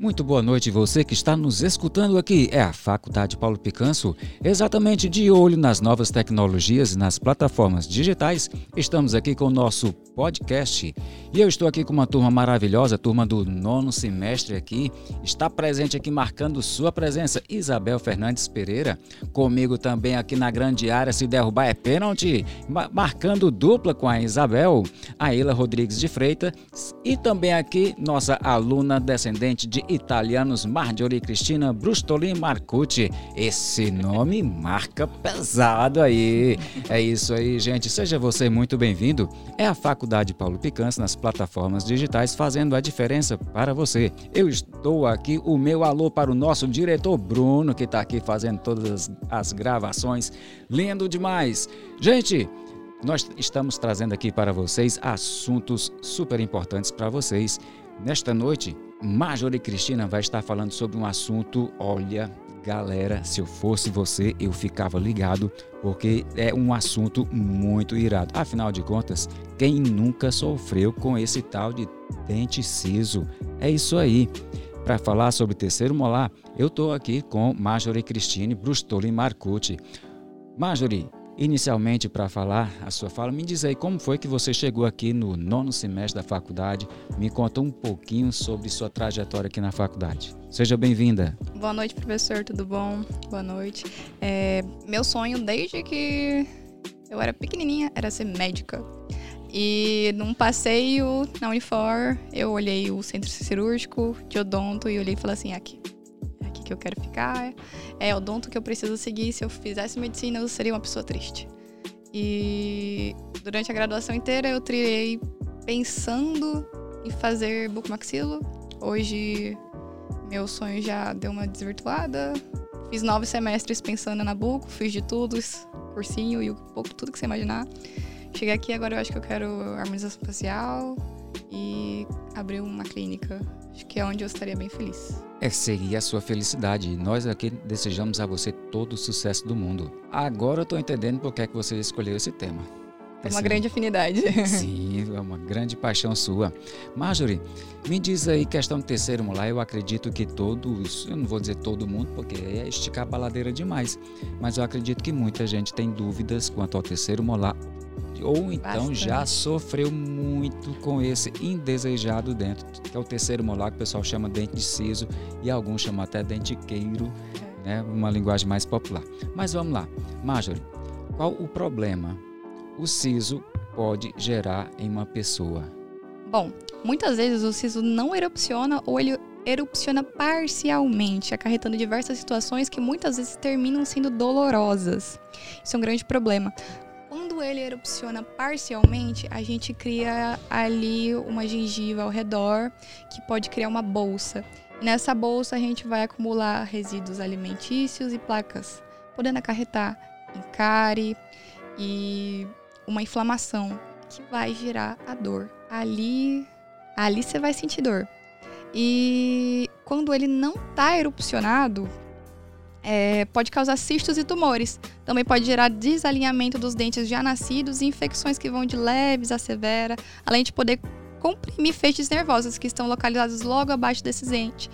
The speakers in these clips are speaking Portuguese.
Muito boa noite, você que está nos escutando aqui. É a Faculdade Paulo Picanso, exatamente de olho nas novas tecnologias e nas plataformas digitais. Estamos aqui com o nosso podcast e eu estou aqui com uma turma maravilhosa, turma do nono semestre aqui. Está presente aqui marcando sua presença, Isabel Fernandes Pereira. Comigo também aqui na grande área, se derrubar é pênalti. Marcando dupla com a Isabel, a Ila Rodrigues de Freitas e também aqui nossa aluna descendente de italianos Marjorie Cristina Brustolin Marcucci. Esse nome marca pesado aí. É isso aí, gente. Seja você muito bem-vindo. É a Faculdade Paulo Picança nas plataformas digitais fazendo a diferença para você. Eu estou aqui, o meu alô para o nosso diretor Bruno, que está aqui fazendo todas as gravações. Lindo demais. Gente, nós estamos trazendo aqui para vocês assuntos super importantes para vocês. Nesta noite, Major e Cristina vai estar falando sobre um assunto, olha, galera, se eu fosse você, eu ficava ligado, porque é um assunto muito irado. Afinal de contas, quem nunca sofreu com esse tal de dente ciso? É isso aí. Para falar sobre terceiro molar, eu estou aqui com Marjorie Cristine Brustoli Marcucci. Marjorie, Inicialmente, para falar a sua fala, me diz aí como foi que você chegou aqui no nono semestre da faculdade. Me conta um pouquinho sobre sua trajetória aqui na faculdade. Seja bem-vinda. Boa noite, professor. Tudo bom? Boa noite. É, meu sonho desde que eu era pequenininha era ser médica. E num passeio na Unifor, eu olhei o centro cirúrgico de odonto e olhei e falei assim: aqui, que eu quero ficar, é odonto que eu preciso seguir. Se eu fizesse medicina, eu seria uma pessoa triste. E durante a graduação inteira eu trilhei pensando em fazer bucomaxilo. Hoje meu sonho já deu uma desvirtuada. Fiz nove semestres pensando na buco, fiz de tudo, cursinho e um pouco tudo que você imaginar. Cheguei aqui agora eu acho que eu quero harmonização facial e abrir uma clínica. Acho que é onde eu estaria bem feliz. É, seria a sua felicidade. Nós aqui desejamos a você todo o sucesso do mundo. Agora eu estou entendendo por que, é que você escolheu esse tema. É uma grande afinidade. Sim, é uma grande paixão sua. Marjorie, me diz aí, questão do terceiro molar, eu acredito que todos, eu não vou dizer todo mundo, porque é esticar a baladeira demais, mas eu acredito que muita gente tem dúvidas quanto ao terceiro molar ou então Bastante. já sofreu muito com esse indesejado dentro, que é o terceiro molar, que o pessoal chama dente de siso e alguns chamam até dentiqueiro, é. né, uma linguagem mais popular. Mas vamos lá, Marjorie, qual o problema o siso pode gerar em uma pessoa? Bom, muitas vezes o siso não erupciona ou ele erupciona parcialmente, acarretando diversas situações que muitas vezes terminam sendo dolorosas. Isso é um grande problema quando ele erupciona parcialmente, a gente cria ali uma gengiva ao redor que pode criar uma bolsa. Nessa bolsa a gente vai acumular resíduos alimentícios e placas, podendo acarretar em cárie e uma inflamação que vai gerar a dor. Ali, ali você vai sentir dor. E quando ele não está erupcionado, é, pode causar cistos e tumores. Também pode gerar desalinhamento dos dentes já nascidos e infecções que vão de leves a severa, além de poder comprimir feixes nervosos que estão localizados logo abaixo desses dentes,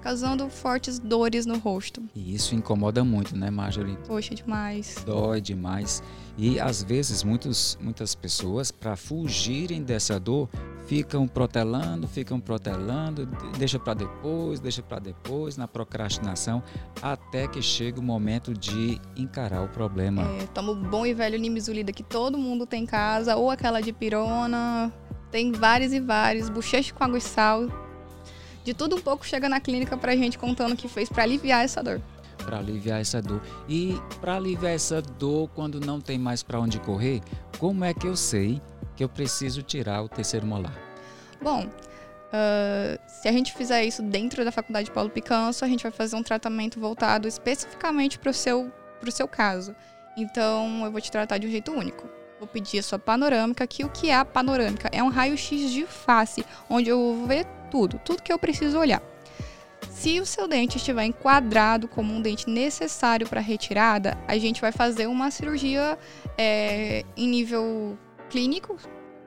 causando fortes dores no rosto. E isso incomoda muito, né, Marjorie? Poxa, demais. Dói demais. E às vezes muitos, muitas pessoas, para fugirem dessa dor, ficam protelando, ficam protelando, deixa para depois, deixa para depois, na procrastinação, até que chega o momento de encarar o problema. É, toma o bom e velho Nimizulida que todo mundo tem em casa, ou aquela de pirona, tem vários e vários, bochecha com água e sal. De tudo um pouco chega na clínica pra gente contando o que fez para aliviar essa dor para aliviar essa dor. E para aliviar essa dor quando não tem mais para onde correr, como é que eu sei que eu preciso tirar o terceiro molar? Bom, uh, se a gente fizer isso dentro da faculdade Paulo Picanso, a gente vai fazer um tratamento voltado especificamente para o seu, seu caso. Então, eu vou te tratar de um jeito único. Vou pedir a sua panorâmica, que o que é a panorâmica? É um raio-x de face, onde eu vou ver tudo, tudo que eu preciso olhar. Se o seu dente estiver enquadrado como um dente necessário para retirada, a gente vai fazer uma cirurgia é, em nível clínico,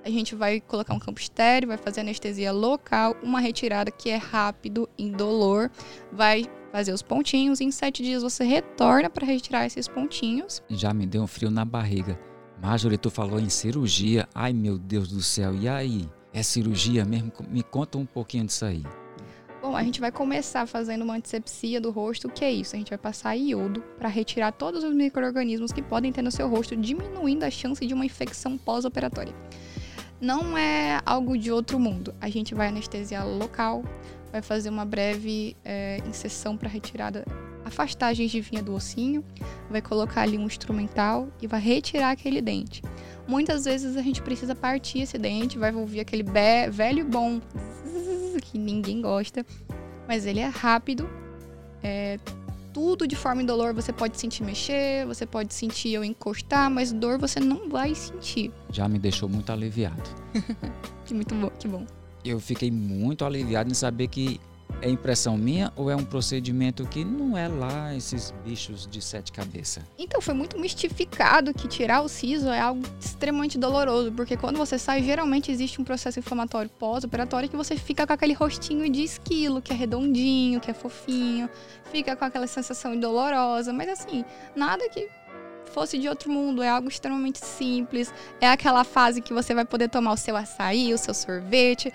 A gente vai colocar um campo estéreo, vai fazer anestesia local, uma retirada que é rápido, indolor, vai fazer os pontinhos. Em sete dias você retorna para retirar esses pontinhos. Já me deu um frio na barriga. Marjorie, tu falou em cirurgia. Ai, meu Deus do céu. E aí? É cirurgia mesmo? Me conta um pouquinho disso aí. Bom, a gente vai começar fazendo uma antisepsia do rosto. O que é isso? A gente vai passar iodo para retirar todos os micro-organismos que podem ter no seu rosto, diminuindo a chance de uma infecção pós-operatória não é algo de outro mundo. A gente vai anestesiar local, vai fazer uma breve é, inserção para retirada, afastar a gengivinha do ossinho, vai colocar ali um instrumental e vai retirar aquele dente. Muitas vezes a gente precisa partir esse dente, vai ouvir aquele velho bom que ninguém gosta, mas ele é rápido, é, tudo de forma indolor, você pode sentir mexer, você pode sentir eu encostar, mas dor você não vai sentir. Já me deixou muito aliviado. que muito bom, que bom. Eu fiquei muito aliviado em saber que é impressão minha ou é um procedimento que não é lá esses bichos de sete cabeças? Então, foi muito mistificado que tirar o siso é algo extremamente doloroso, porque quando você sai, geralmente existe um processo inflamatório pós-operatório que você fica com aquele rostinho de esquilo, que é redondinho, que é fofinho, fica com aquela sensação dolorosa, mas assim, nada que fosse de outro mundo, é algo extremamente simples. É aquela fase que você vai poder tomar o seu açaí, o seu sorvete,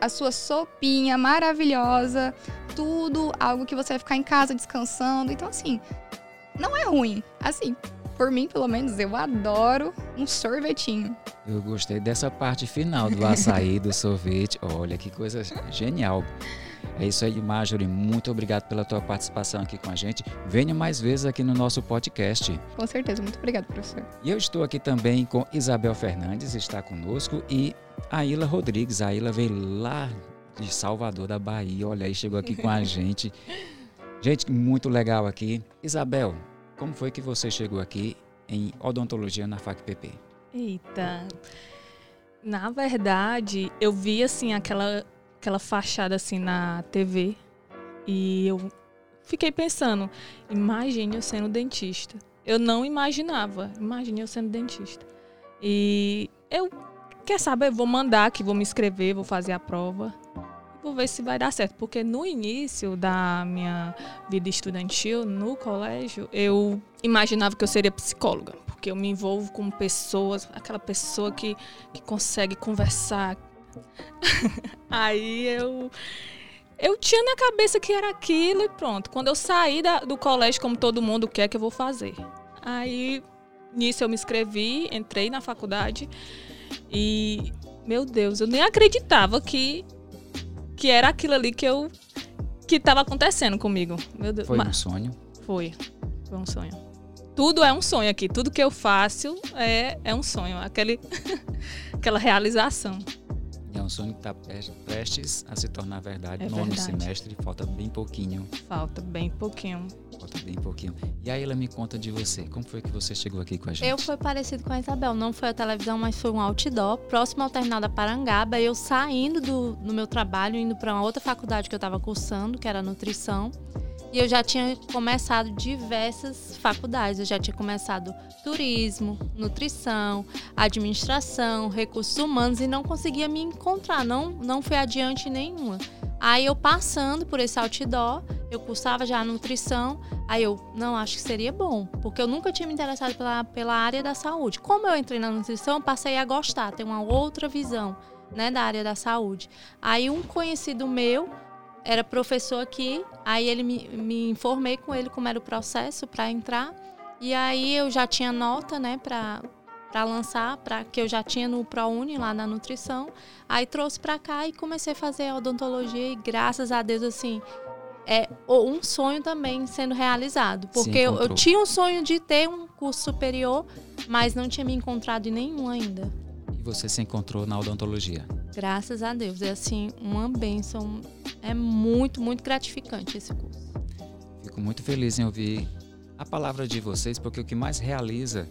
a sua sopinha maravilhosa, tudo algo que você vai ficar em casa descansando. Então, assim, não é ruim. Assim, por mim, pelo menos, eu adoro um sorvetinho. Eu gostei dessa parte final do açaí, do sorvete. Olha que coisa genial. É isso aí, Marjorie. Muito obrigado pela tua participação aqui com a gente. Venha mais vezes aqui no nosso podcast. Com certeza. Muito obrigado, professor. E eu estou aqui também com Isabel Fernandes, está conosco, e a Ila Rodrigues. A Ila veio lá de Salvador, da Bahia. Olha aí, chegou aqui com a gente. Gente, muito legal aqui. Isabel, como foi que você chegou aqui em odontologia na FACPP? Eita. Na verdade, eu vi assim aquela aquela fachada assim na TV. E eu fiquei pensando, imagine eu sendo dentista. Eu não imaginava, imagine eu sendo dentista. E eu, quer saber, vou mandar aqui, vou me inscrever, vou fazer a prova. Vou ver se vai dar certo, porque no início da minha vida estudantil, no colégio, eu imaginava que eu seria psicóloga, porque eu me envolvo com pessoas, aquela pessoa que, que consegue conversar, Aí eu eu tinha na cabeça que era aquilo e pronto. Quando eu saí da, do colégio, como todo mundo quer, que eu vou fazer. Aí, nisso eu me inscrevi, entrei na faculdade e, meu Deus, eu nem acreditava que, que era aquilo ali que eu que estava acontecendo comigo. Meu Deus. Foi um sonho? Foi. Foi um sonho. Tudo é um sonho aqui. Tudo que eu faço é, é um sonho. Aquele, aquela realização. Sonho que está prestes a se tornar verdade é no verdade. semestre. Falta bem pouquinho. Falta bem pouquinho. Falta bem pouquinho. E aí ela me conta de você. Como foi que você chegou aqui com a gente? Eu fui parecido com a Isabel. Não foi a televisão, mas foi um outdoor. Próximo ao terminal da Parangaba. Eu saindo do, do meu trabalho, indo para uma outra faculdade que eu estava cursando, que era nutrição. E eu já tinha começado diversas faculdades. Eu já tinha começado turismo, nutrição, administração, recursos humanos e não conseguia me encontrar, não, não fui adiante nenhuma. Aí eu passando por esse outdoor, eu cursava já nutrição, aí eu, não, acho que seria bom, porque eu nunca tinha me interessado pela, pela área da saúde. Como eu entrei na nutrição, eu passei a gostar, ter uma outra visão, né, da área da saúde. Aí um conhecido meu era professor aqui, aí ele me, me informei com ele como era o processo para entrar. E aí eu já tinha nota, né, para para lançar, para que eu já tinha no ProUni lá na nutrição. Aí trouxe para cá e comecei a fazer odontologia e graças a Deus assim, é um sonho também sendo realizado, porque eu, eu, tinha um sonho de ter um curso superior, mas não tinha me encontrado em nenhum ainda. E você se encontrou na odontologia? Graças a Deus. É assim, uma benção. É muito, muito gratificante esse curso. Fico muito feliz em ouvir a palavra de vocês, porque o que mais realiza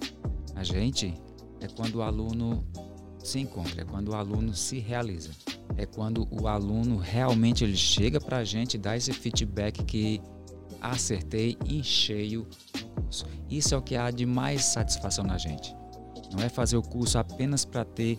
a gente é quando o aluno se encontra, é quando o aluno se realiza. É quando o aluno realmente ele chega para a gente e dá esse feedback que acertei em cheio no curso. Isso é o que há de mais satisfação na gente. Não é fazer o curso apenas para ter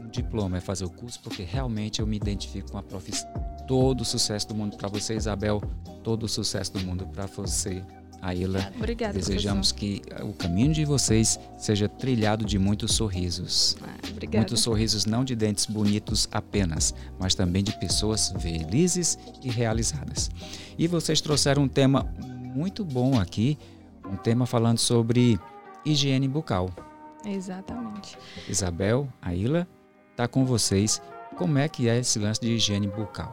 o diploma, é fazer o curso, porque realmente eu me identifico com a profissão. Todo o sucesso do mundo para você, Isabel. Todo o sucesso do mundo para você, Aila. Obrigada, Desejamos que o caminho de vocês seja trilhado de muitos sorrisos. Ah, obrigada. Muitos sorrisos não de dentes bonitos apenas, mas também de pessoas felizes e realizadas. E vocês trouxeram um tema muito bom aqui, um tema falando sobre higiene bucal. Exatamente. Isabel, Aila, tá com vocês. Como é que é esse lance de higiene bucal?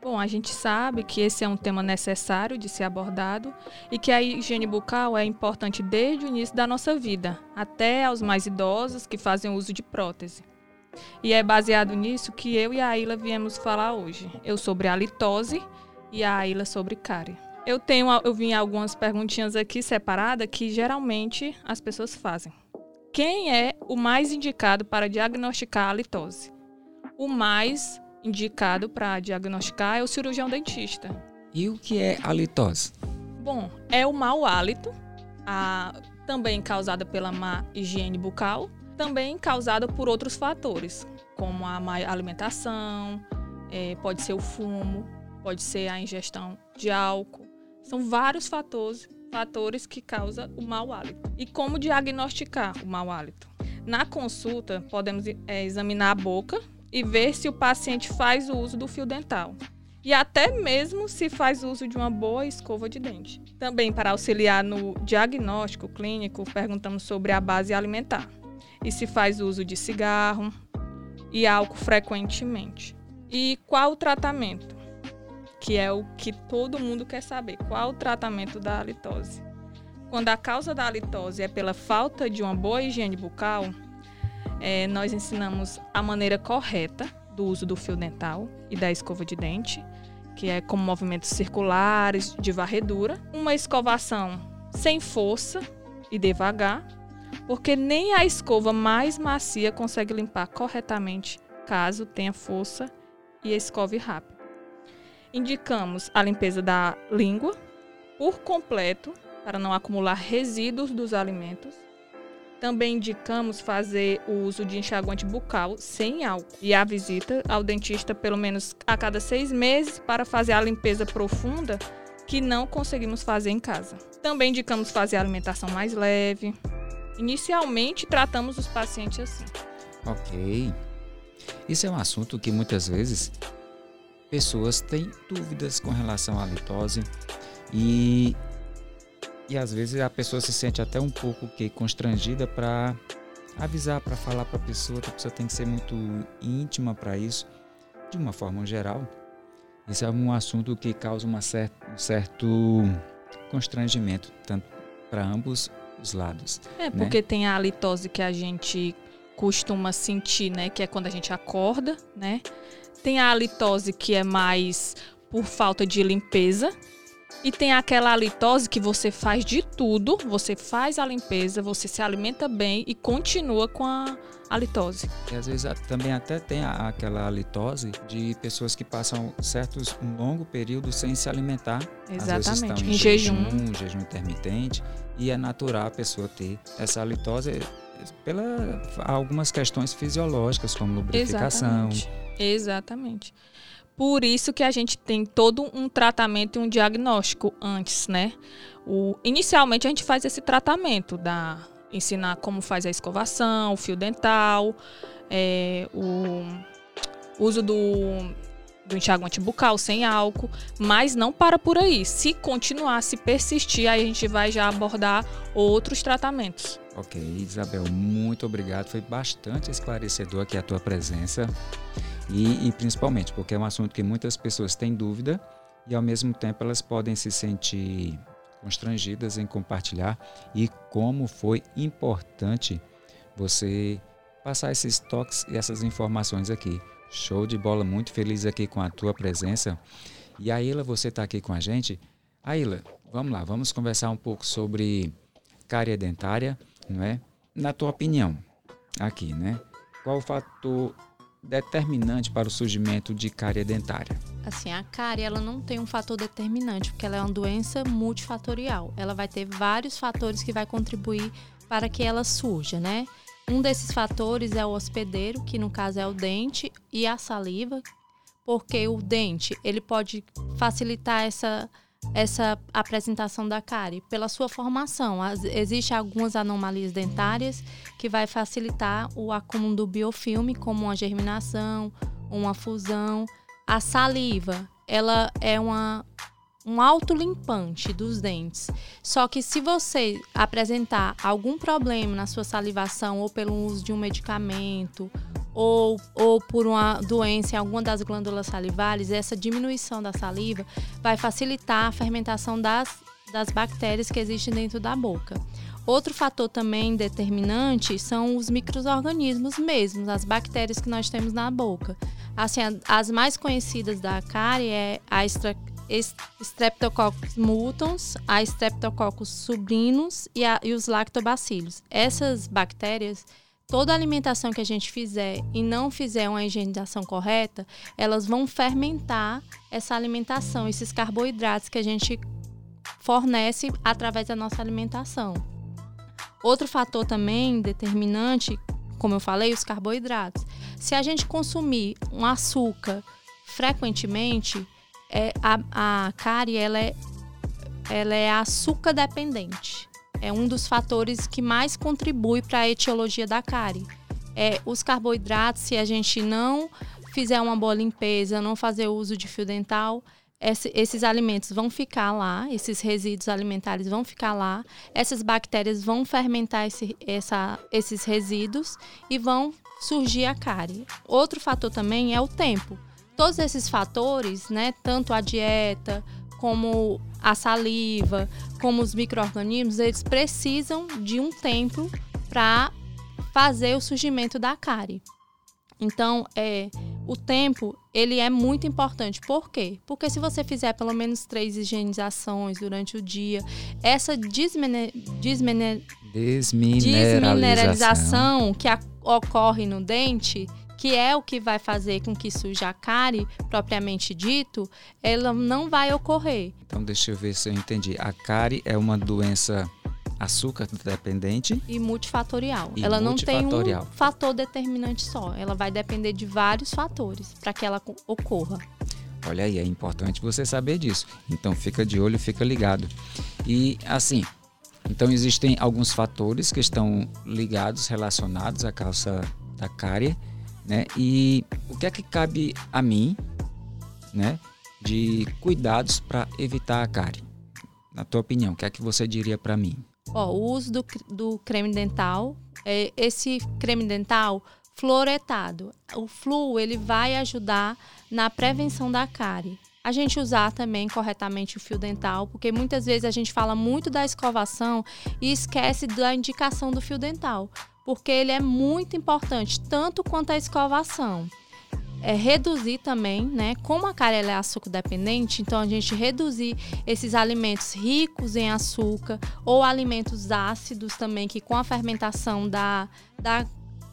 Bom, a gente sabe que esse é um tema necessário de ser abordado e que a higiene bucal é importante desde o início da nossa vida, até aos mais idosos que fazem uso de prótese. E é baseado nisso que eu e a Aila viemos falar hoje. Eu sobre a litose e a Aila sobre cárie. Eu tenho, eu vim algumas perguntinhas aqui separadas que geralmente as pessoas fazem. Quem é o mais indicado para diagnosticar a litose? O mais indicado para diagnosticar é o cirurgião dentista. E o que é a litose? Bom, é o mau hálito, a, também causada pela má higiene bucal, também causada por outros fatores, como a má alimentação, é, pode ser o fumo, pode ser a ingestão de álcool. São vários fatores, fatores que causam o mau hálito. E como diagnosticar o mau hálito? Na consulta, podemos é, examinar a boca e ver se o paciente faz o uso do fio dental. E até mesmo se faz uso de uma boa escova de dente. Também, para auxiliar no diagnóstico clínico, perguntamos sobre a base alimentar e se faz uso de cigarro e álcool frequentemente. E qual o tratamento? Que é o que todo mundo quer saber. Qual o tratamento da halitose? Quando a causa da halitose é pela falta de uma boa higiene bucal, é, nós ensinamos a maneira correta do uso do fio dental e da escova de dente, que é com movimentos circulares de varredura, uma escovação sem força e devagar, porque nem a escova mais macia consegue limpar corretamente caso tenha força e escove rápido. Indicamos a limpeza da língua por completo para não acumular resíduos dos alimentos também indicamos fazer o uso de enxaguante bucal sem álcool e a visita ao dentista pelo menos a cada seis meses para fazer a limpeza profunda que não conseguimos fazer em casa. Também indicamos fazer a alimentação mais leve. Inicialmente, tratamos os pacientes assim. Ok. Isso é um assunto que muitas vezes pessoas têm dúvidas com relação à litose e e às vezes a pessoa se sente até um pouco que constrangida para avisar, para falar para a pessoa, que a pessoa tem que ser muito íntima para isso, de uma forma geral. Isso é um assunto que causa uma certa, um certo constrangimento, tanto para ambos os lados. É, né? porque tem a litose que a gente costuma sentir, né? Que é quando a gente acorda, né? Tem a litose que é mais por falta de limpeza, e tem aquela halitose que você faz de tudo, você faz a limpeza, você se alimenta bem e continua com a halitose. E às vezes também até tem aquela halitose de pessoas que passam certos um longo período sem se alimentar. Exatamente. em, em jejum, jejum, jejum intermitente, e é natural a pessoa ter essa halitose pela algumas questões fisiológicas como lubrificação. Exatamente. Exatamente. Por isso que a gente tem todo um tratamento e um diagnóstico antes, né? O, inicialmente a gente faz esse tratamento da ensinar como faz a escovação, o fio dental, é, o uso do, do enxaguante bucal sem álcool, mas não para por aí. Se continuar, se persistir, aí a gente vai já abordar outros tratamentos. Ok, Isabel, muito obrigado. Foi bastante esclarecedor aqui a tua presença. E, e, principalmente porque é um assunto que muitas pessoas têm dúvida e ao mesmo tempo elas podem se sentir constrangidas em compartilhar e como foi importante você passar esses toques e essas informações aqui. Show de bola, muito feliz aqui com a tua presença. E a Ila, você está aqui com a gente. Aila, vamos lá, vamos conversar um pouco sobre cárie dentária, não é? Na tua opinião, aqui, né? Qual o fator determinante para o surgimento de cárie dentária? Assim, a cárie ela não tem um fator determinante, porque ela é uma doença multifatorial. Ela vai ter vários fatores que vai contribuir para que ela surja, né? um desses fatores é o hospedeiro, que no caso é o dente, e a saliva, porque o dente ele pode facilitar essa essa apresentação da cárie pela sua formação. Existem algumas anomalias dentárias que vai facilitar o acúmulo do biofilme, como uma germinação, uma fusão. A saliva, ela é uma um autolimpante dos dentes. Só que se você apresentar algum problema na sua salivação ou pelo uso de um medicamento ou, ou por uma doença em alguma das glândulas salivares, essa diminuição da saliva vai facilitar a fermentação das, das bactérias que existem dentro da boca. Outro fator também determinante são os microorganismos mesmos, as bactérias que nós temos na boca. Assim, as mais conhecidas da cárie é a Streptococcus mutans, a Streptococcus subrinus e, a, e os lactobacilos. Essas bactérias, toda alimentação que a gente fizer e não fizer uma higienização correta, elas vão fermentar essa alimentação, esses carboidratos que a gente fornece através da nossa alimentação. Outro fator também determinante, como eu falei, os carboidratos. Se a gente consumir um açúcar frequentemente, é, a, a cárie ela é, ela é açúcar dependente. É um dos fatores que mais contribui para a etiologia da cárie. É, os carboidratos, se a gente não fizer uma boa limpeza, não fazer uso de fio dental, esse, esses alimentos vão ficar lá, esses resíduos alimentares vão ficar lá, essas bactérias vão fermentar esse, essa, esses resíduos e vão surgir a cárie. Outro fator também é o tempo todos esses fatores, né, tanto a dieta como a saliva, como os micro-organismos, eles precisam de um tempo para fazer o surgimento da cárie. Então, é, o tempo ele é muito importante. Por quê? Porque se você fizer pelo menos três higienizações durante o dia, essa desmine, desmine, desmineralização. desmineralização que a, ocorre no dente, que é o que vai fazer com que suja a cárie, propriamente dito, ela não vai ocorrer. Então, deixa eu ver se eu entendi. A cárie é uma doença açúcar dependente e multifatorial. E ela multifatorial. não tem um fator determinante só, ela vai depender de vários fatores para que ela ocorra. Olha aí, é importante você saber disso. Então fica de olho, fica ligado. E assim, então existem alguns fatores que estão ligados, relacionados à calça da cárie né? E o que é que cabe a mim, né, de cuidados para evitar a cárie? Na tua opinião, o que é que você diria para mim? Ó, o uso do, do creme dental, é, esse creme dental fluoretado. O fluo ele vai ajudar na prevenção da cárie. A gente usar também corretamente o fio dental, porque muitas vezes a gente fala muito da escovação e esquece da indicação do fio dental porque ele é muito importante, tanto quanto a escovação. É reduzir também, né? Como a carela é açúcar dependente, então a gente reduzir esses alimentos ricos em açúcar ou alimentos ácidos também, que com a fermentação da, da,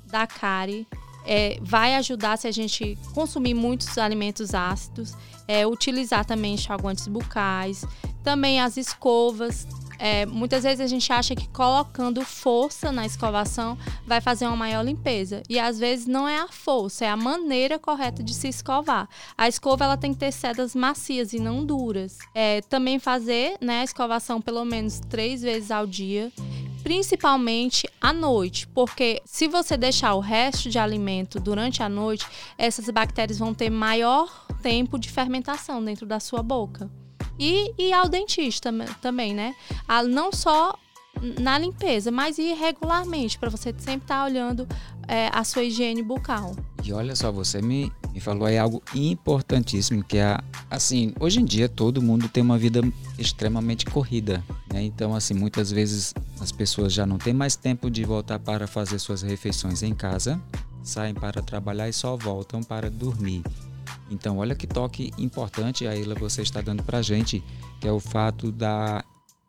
da cárie é, vai ajudar se a gente consumir muitos alimentos ácidos, é, utilizar também enxaguantes bucais, também as escovas, é, muitas vezes a gente acha que colocando força na escovação vai fazer uma maior limpeza. E às vezes não é a força, é a maneira correta de se escovar. A escova ela tem que ter sedas macias e não duras. É, também fazer né, a escovação pelo menos três vezes ao dia principalmente à noite, porque se você deixar o resto de alimento durante a noite, essas bactérias vão ter maior tempo de fermentação dentro da sua boca. E, e ao dentista também, né? A, não só na limpeza, mas ir regularmente, para você sempre estar tá olhando é, a sua higiene bucal. E olha só, você me, me falou aí algo importantíssimo, que é, assim, hoje em dia todo mundo tem uma vida extremamente corrida, né? Então, assim, muitas vezes as pessoas já não têm mais tempo de voltar para fazer suas refeições em casa, saem para trabalhar e só voltam para dormir. Então, olha que toque importante, a Ilha, você está dando para a gente, que é o fato da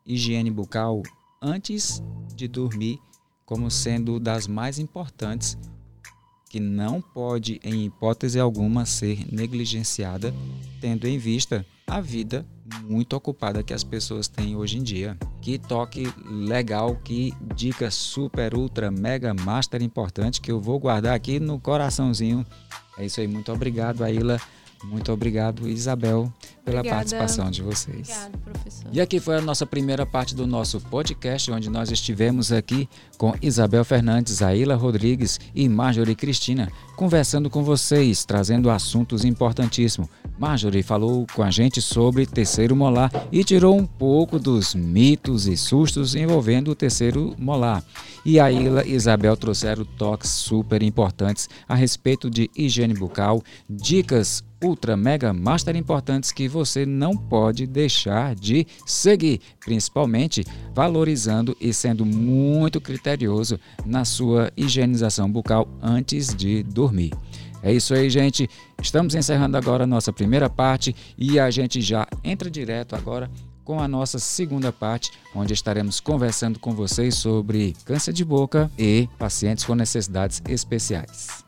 higiene bucal antes de dormir, como sendo das mais importantes, que não pode, em hipótese alguma, ser negligenciada, tendo em vista a vida muito ocupada que as pessoas têm hoje em dia. Que toque legal, que dica super, ultra, mega, master importante que eu vou guardar aqui no coraçãozinho. É isso aí, muito obrigado, Aila. Muito obrigado, Isabel, pela Obrigada. participação de vocês. Obrigada, professor. E aqui foi a nossa primeira parte do nosso podcast, onde nós estivemos aqui com Isabel Fernandes, Aila Rodrigues e Marjorie Cristina, conversando com vocês, trazendo assuntos importantíssimos. Marjorie falou com a gente sobre terceiro molar e tirou um pouco dos mitos e sustos envolvendo o terceiro molar. E a Aila e Isabel trouxeram toques super importantes a respeito de higiene bucal, dicas ultra mega master importantes que você não pode deixar de seguir, principalmente valorizando e sendo muito criterioso na sua higienização bucal antes de dormir. É isso aí, gente. Estamos encerrando agora a nossa primeira parte e a gente já entra direto agora com a nossa segunda parte, onde estaremos conversando com vocês sobre câncer de boca e pacientes com necessidades especiais.